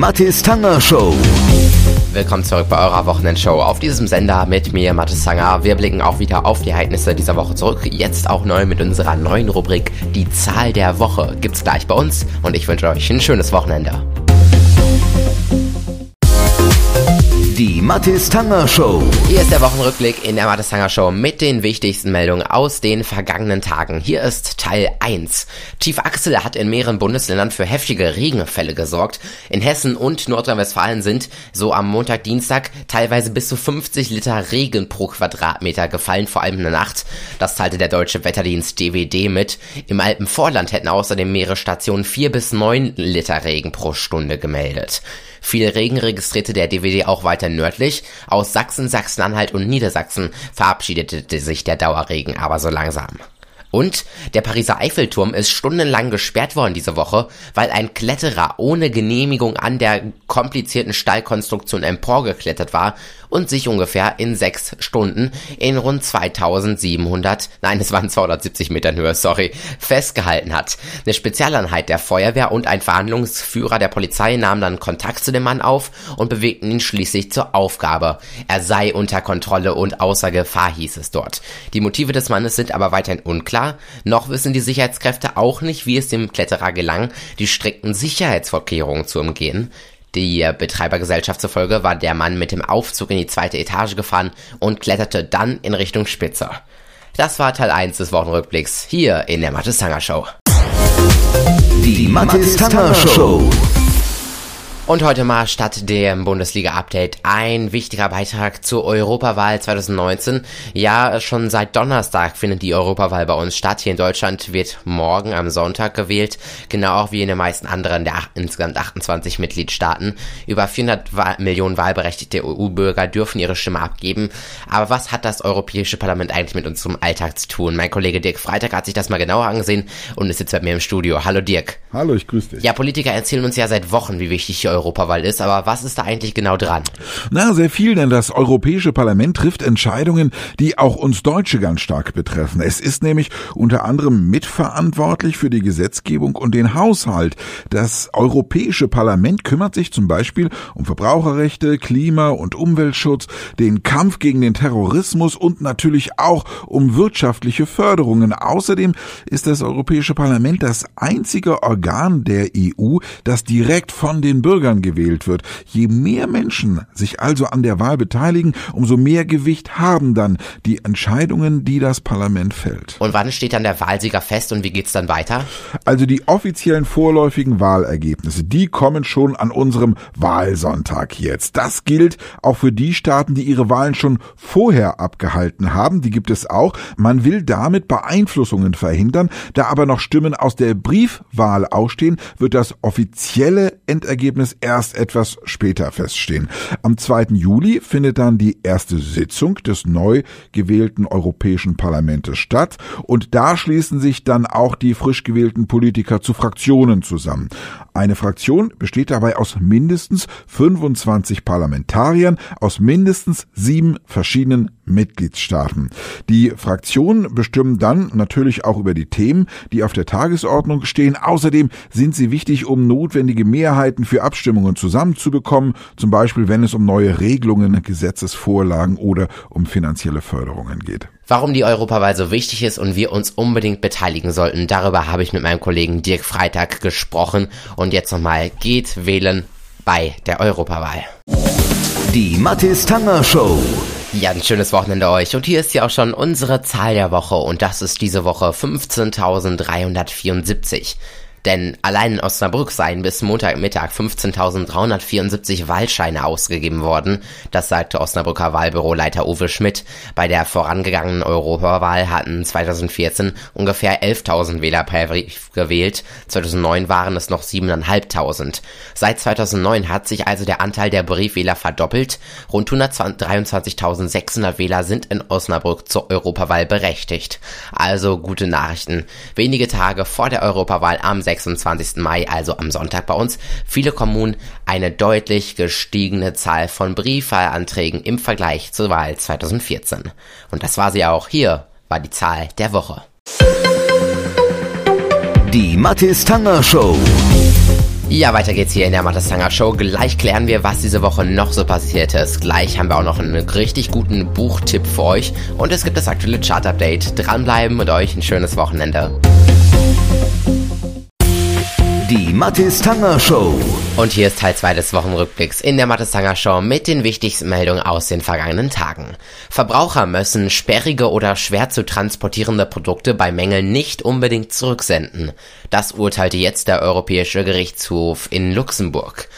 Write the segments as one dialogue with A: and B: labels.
A: Mathis Tanger Show.
B: Willkommen zurück bei eurer Wochenendshow auf diesem Sender mit mir, Mathis Tanger. Wir blicken auch wieder auf die Ereignisse dieser Woche zurück. Jetzt auch neu mit unserer neuen Rubrik Die Zahl der Woche. Gibt's gleich bei uns und ich wünsche euch ein schönes Wochenende.
A: Mathis Tanger Show.
B: Hier ist der Wochenrückblick in der Mathis Tanger Show mit den wichtigsten Meldungen aus den vergangenen Tagen. Hier ist Teil 1. Chief Axel hat in mehreren Bundesländern für heftige Regenfälle gesorgt. In Hessen und Nordrhein-Westfalen sind so am Montag, Dienstag teilweise bis zu 50 Liter Regen pro Quadratmeter gefallen, vor allem in der Nacht. Das teilte der deutsche Wetterdienst DWD mit. Im Alpenvorland hätten außerdem mehrere Stationen 4 bis 9 Liter Regen pro Stunde gemeldet. Viel Regen registrierte der DWD auch weiter nördlich. Aus Sachsen, Sachsen-Anhalt und Niedersachsen verabschiedete sich der Dauerregen aber so langsam. Und der Pariser Eiffelturm ist stundenlang gesperrt worden diese Woche, weil ein Kletterer ohne Genehmigung an der komplizierten Stallkonstruktion emporgeklettert war und sich ungefähr in sechs Stunden in rund 2700, nein, es waren 270 Metern Höhe, sorry, festgehalten hat. Eine Spezialeinheit der Feuerwehr und ein Verhandlungsführer der Polizei nahmen dann Kontakt zu dem Mann auf und bewegten ihn schließlich zur Aufgabe. Er sei unter Kontrolle und außer Gefahr, hieß es dort. Die Motive des Mannes sind aber weiterhin unklar. Noch wissen die Sicherheitskräfte auch nicht, wie es dem Kletterer gelang, die strikten Sicherheitsvorkehrungen zu umgehen. Die Betreibergesellschaft zufolge war der Mann mit dem Aufzug in die zweite Etage gefahren und kletterte dann in Richtung Spitze. Das war Teil 1 des Wochenrückblicks hier in der Mathis Tanger Show.
A: Die Mathis Tanger Show.
B: Und heute mal statt dem Bundesliga-Update ein wichtiger Beitrag zur Europawahl 2019. Ja, schon seit Donnerstag findet die Europawahl bei uns statt. Hier in Deutschland wird morgen am Sonntag gewählt, genau auch wie in den meisten anderen der insgesamt 28 Mitgliedstaaten. Über 400 Wahl Millionen wahlberechtigte EU-Bürger dürfen ihre Stimme abgeben. Aber was hat das Europäische Parlament eigentlich mit unserem Alltag zu tun? Mein Kollege Dirk Freitag hat sich das mal genauer angesehen und ist jetzt bei mir im Studio. Hallo Dirk.
C: Hallo, ich grüße dich.
B: Ja, Politiker erzählen uns ja seit Wochen, wie wichtig die Europawahl ist, aber was ist da eigentlich genau dran?
C: Na, sehr viel, denn das Europäische Parlament trifft Entscheidungen, die auch uns Deutsche ganz stark betreffen. Es ist nämlich unter anderem mitverantwortlich für die Gesetzgebung und den Haushalt. Das Europäische Parlament kümmert sich zum Beispiel um Verbraucherrechte, Klima- und Umweltschutz, den Kampf gegen den Terrorismus und natürlich auch um wirtschaftliche Förderungen. Außerdem ist das Europäische Parlament das einzige Organ der EU, das direkt von den Bürgern gewählt wird. Je mehr Menschen sich also an der Wahl beteiligen, umso mehr Gewicht haben dann die Entscheidungen, die das Parlament fällt.
B: Und wann steht dann der Wahlsieger fest und wie geht's dann weiter?
C: Also die offiziellen vorläufigen Wahlergebnisse, die kommen schon an unserem Wahlsonntag jetzt. Das gilt auch für die Staaten, die ihre Wahlen schon vorher abgehalten haben. Die gibt es auch. Man will damit Beeinflussungen verhindern. Da aber noch Stimmen aus der Briefwahl ausstehen, wird das offizielle Endergebnis erst etwas später feststehen. Am 2. Juli findet dann die erste Sitzung des neu gewählten Europäischen Parlaments statt und da schließen sich dann auch die frisch gewählten Politiker zu Fraktionen zusammen. Eine Fraktion besteht dabei aus mindestens 25 Parlamentariern aus mindestens sieben verschiedenen Mitgliedstaaten. Die Fraktionen bestimmen dann natürlich auch über die Themen, die auf der Tagesordnung stehen. Außerdem sind sie wichtig, um notwendige Mehrheiten für Abstimmungen zusammenzubekommen, zum Beispiel wenn es um neue Regelungen, Gesetzesvorlagen oder um finanzielle Förderungen geht.
B: Warum die Europawahl so wichtig ist und wir uns unbedingt beteiligen sollten, darüber habe ich mit meinem Kollegen Dirk Freitag gesprochen. Und jetzt nochmal, geht wählen bei der Europawahl.
A: Die Mathis Tanger Show.
B: Ja, ein schönes Wochenende euch. Und hier ist ja auch schon unsere Zahl der Woche. Und das ist diese Woche 15.374. Denn allein in Osnabrück seien bis Montagmittag 15.374 Wahlscheine ausgegeben worden. Das sagte Osnabrücker Wahlbüroleiter Uwe Schmidt. Bei der vorangegangenen Europawahl hatten 2014 ungefähr 11.000 Wähler per Brief gewählt. 2009 waren es noch 7.500. Seit 2009 hat sich also der Anteil der Briefwähler verdoppelt. Rund 123.600 Wähler sind in Osnabrück zur Europawahl berechtigt. Also gute Nachrichten. Wenige Tage vor der Europawahl am 26. Mai, also am Sonntag bei uns, viele Kommunen eine deutlich gestiegene Zahl von Briefwahlanträgen im Vergleich zur Wahl 2014. Und das war sie auch. Hier war die Zahl der Woche.
A: Die Mathis Tanger Show.
B: Ja, weiter geht's hier in der Mattestanger Show. Gleich klären wir, was diese Woche noch so passiert ist. Gleich haben wir auch noch einen richtig guten Buchtipp für euch. Und es gibt das aktuelle Chart-Update. Dranbleiben und euch ein schönes Wochenende.
A: Die Mathis Tanger Show.
B: Und hier ist Teil 2 des Wochenrückblicks in der Mathis Tanger Show mit den wichtigsten Meldungen aus den vergangenen Tagen. Verbraucher müssen sperrige oder schwer zu transportierende Produkte bei Mängeln nicht unbedingt zurücksenden. Das urteilte jetzt der Europäische Gerichtshof in Luxemburg.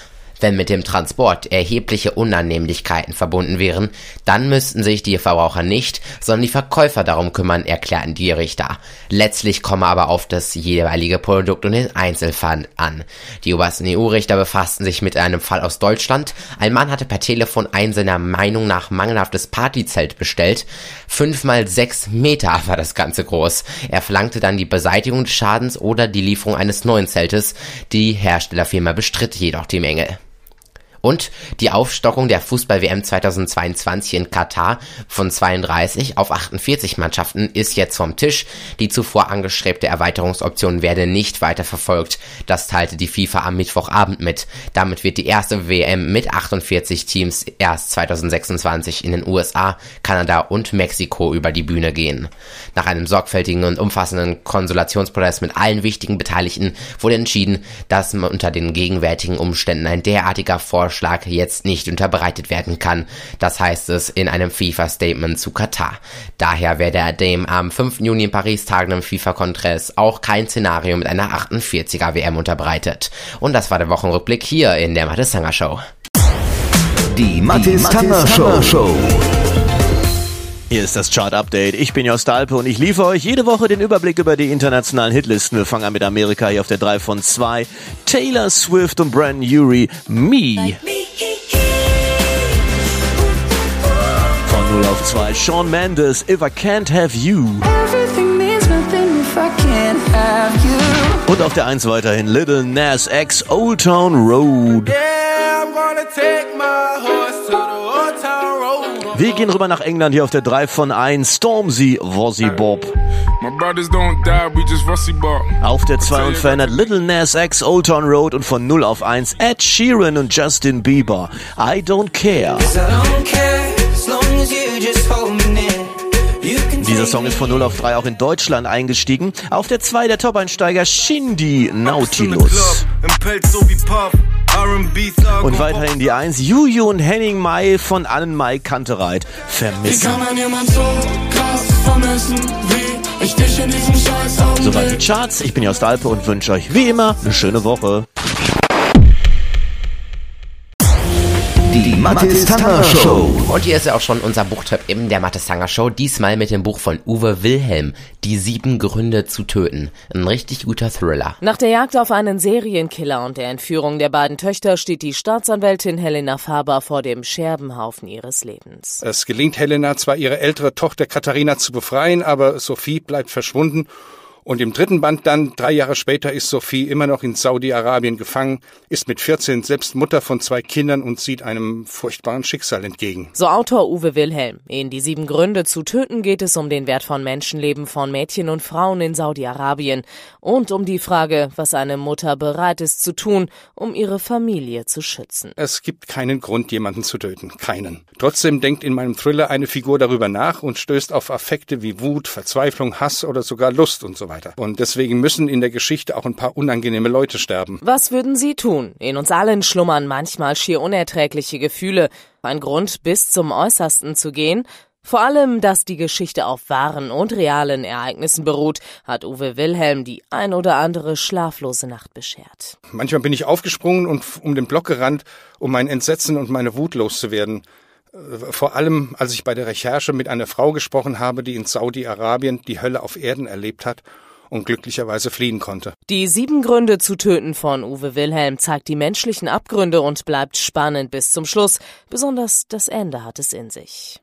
B: Wenn mit dem Transport erhebliche Unannehmlichkeiten verbunden wären, dann müssten sich die Verbraucher nicht, sondern die Verkäufer darum kümmern, erklärten die Richter. Letztlich komme aber auf das jeweilige Produkt und den Einzelfall an. Die obersten EU-Richter befassten sich mit einem Fall aus Deutschland. Ein Mann hatte per Telefon ein seiner Meinung nach mangelhaftes Partyzelt bestellt. Fünf mal sechs Meter war das Ganze groß. Er verlangte dann die Beseitigung des Schadens oder die Lieferung eines neuen Zeltes. Die Herstellerfirma bestritt jedoch die Mängel. Und die Aufstockung der Fußball-WM 2022 in Katar von 32 auf 48 Mannschaften ist jetzt vom Tisch. Die zuvor angestrebte Erweiterungsoption werde nicht weiter verfolgt. Das teilte die FIFA am Mittwochabend mit. Damit wird die erste WM mit 48 Teams erst 2026 in den USA, Kanada und Mexiko über die Bühne gehen. Nach einem sorgfältigen und umfassenden Konsulationsprozess mit allen wichtigen Beteiligten wurde entschieden, dass unter den gegenwärtigen Umständen ein derartiger Vorschlag Vorschlag jetzt nicht unterbreitet werden kann. Das heißt es in einem FIFA-Statement zu Katar. Daher werde dem am 5. Juni in Paris tagenden FIFA-Kongress auch kein Szenario mit einer 48er WM unterbreitet. Und das war der Wochenrückblick hier in der Tanger Show.
A: Die Mathis Tanger Show.
D: Hier ist das Chart Update. Ich bin Jost Alpe und ich liefere euch jede Woche den Überblick über die internationalen Hitlisten. Wir fangen an mit Amerika hier auf der 3 von 2. Taylor Swift und Brandon Urie, Me. Von 0 auf 2. Sean Mendes, If I Can't Have You. Und auf der 1 weiterhin Little Nas X, Old Town Road. Wir gehen rüber nach England hier auf der 3 von 1. Stormzy, Wozzy Bob. Auf der 2 unverändert Little Nas X, Old Town Road und von 0 auf 1 Ed Sheeran und Justin Bieber. I don't care. Dieser Song ist von 0 auf 3 auch in Deutschland eingestiegen. Auf der 2 der Top-Einsteiger Shindy Nautilus. Und weiterhin die 1 Juju und Henning Mai von Annen Mai Kantereit vermissen. Soweit die Charts. Ich bin Jost Alpe und wünsche euch wie immer eine schöne Woche.
A: Die Mathis Tanger Show.
B: Und hier ist ja auch schon unser Buchtipp in der Mathis Tanger Show. Diesmal mit dem Buch von Uwe Wilhelm. Die sieben Gründe zu töten. Ein richtig guter Thriller.
E: Nach der Jagd auf einen Serienkiller und der Entführung der beiden Töchter steht die Staatsanwältin Helena Faber vor dem Scherbenhaufen ihres Lebens.
F: Es gelingt Helena zwar ihre ältere Tochter Katharina zu befreien, aber Sophie bleibt verschwunden und im dritten Band dann, drei Jahre später, ist Sophie immer noch in Saudi-Arabien gefangen, ist mit 14 selbst Mutter von zwei Kindern und sieht einem furchtbaren Schicksal entgegen.
E: So Autor Uwe Wilhelm. In die sieben Gründe zu töten geht es um den Wert von Menschenleben von Mädchen und Frauen in Saudi-Arabien und um die Frage, was eine Mutter bereit ist zu tun, um ihre Familie zu schützen.
F: Es gibt keinen Grund, jemanden zu töten. Keinen. Trotzdem denkt in meinem Thriller eine Figur darüber nach und stößt auf Affekte wie Wut, Verzweiflung, Hass oder sogar Lust und so weiter weiter. Und deswegen müssen in der Geschichte auch ein paar unangenehme Leute sterben.
E: Was würden Sie tun? In uns allen schlummern manchmal schier unerträgliche Gefühle. Ein Grund, bis zum Äußersten zu gehen? Vor allem, dass die Geschichte auf wahren und realen Ereignissen beruht, hat Uwe Wilhelm die ein oder andere schlaflose Nacht beschert.
F: Manchmal bin ich aufgesprungen und um den Block gerannt, um mein Entsetzen und meine Wut loszuwerden. Vor allem, als ich bei der Recherche mit einer Frau gesprochen habe, die in Saudi-Arabien die Hölle auf Erden erlebt hat und glücklicherweise fliehen konnte.
E: Die sieben Gründe zu töten von Uwe Wilhelm zeigt die menschlichen Abgründe und bleibt spannend bis zum Schluss. Besonders das Ende hat es in sich.